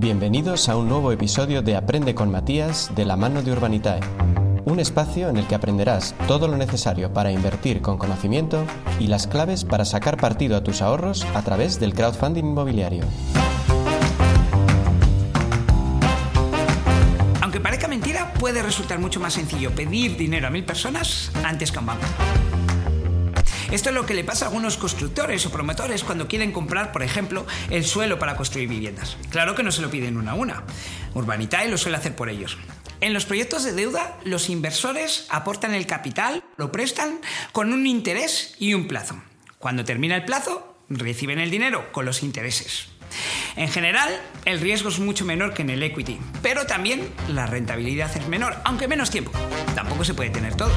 Bienvenidos a un nuevo episodio de Aprende con Matías de la mano de Urbanitae, un espacio en el que aprenderás todo lo necesario para invertir con conocimiento y las claves para sacar partido a tus ahorros a través del crowdfunding inmobiliario. Aunque parezca mentira, puede resultar mucho más sencillo pedir dinero a mil personas antes que a un banco. Esto es lo que le pasa a algunos constructores o promotores cuando quieren comprar, por ejemplo, el suelo para construir viviendas. Claro que no se lo piden una a una. Urbanitae lo suele hacer por ellos. En los proyectos de deuda, los inversores aportan el capital, lo prestan con un interés y un plazo. Cuando termina el plazo, reciben el dinero con los intereses. En general, el riesgo es mucho menor que en el equity, pero también la rentabilidad es menor, aunque menos tiempo. Tampoco se puede tener todo.